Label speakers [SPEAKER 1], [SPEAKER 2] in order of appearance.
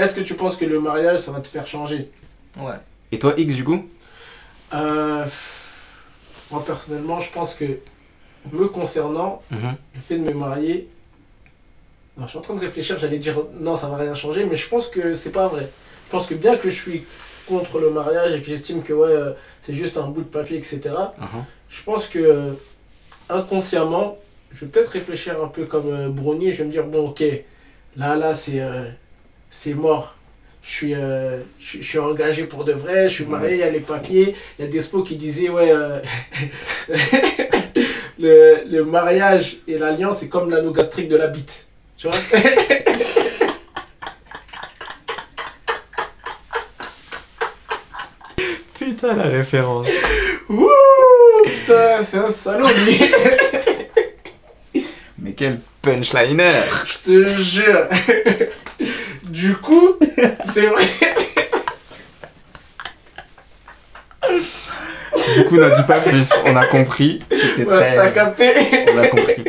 [SPEAKER 1] est-ce que tu penses que le mariage, ça va te faire changer
[SPEAKER 2] Ouais.
[SPEAKER 3] Et toi, X, du coup
[SPEAKER 1] Euh, Moi, personnellement, je pense que me concernant,
[SPEAKER 3] Mhm.
[SPEAKER 1] le fait de me marier. Non, je suis en train de réfléchir, j'allais dire non, ça va rien changer, mais je pense que c'est pas vrai. Je pense que bien que je suis contre le mariage et que j'estime que ouais, euh, c'est juste un bout de papier, etc.,
[SPEAKER 3] Mhm.
[SPEAKER 1] je pense que euh, inconsciemment, je vais peut-être réfléchir un peu comme euh, Brownie, je vais me dire bon, ok, là, là, c'est euh, c'est mort. Je suis, euh, je, suis- je suis engagé pour de vrai, je suis marié, il y a les papiers, il y a des spots qui disaient ouais, euh, le, le mariage et l'alliance, c'est comme l'anneau gastrique de la bite. Tu vois?
[SPEAKER 3] Putain, la référence.
[SPEAKER 1] Ouh, putain, c'est un salaud lui
[SPEAKER 3] Mais quel punchliner
[SPEAKER 1] Je te jure. Du coup, c'est vrai.
[SPEAKER 3] Du coup, n'en dis pas plus, on a compris. C'était
[SPEAKER 1] Ouais, T'as
[SPEAKER 3] très...
[SPEAKER 1] capté
[SPEAKER 3] On a compris.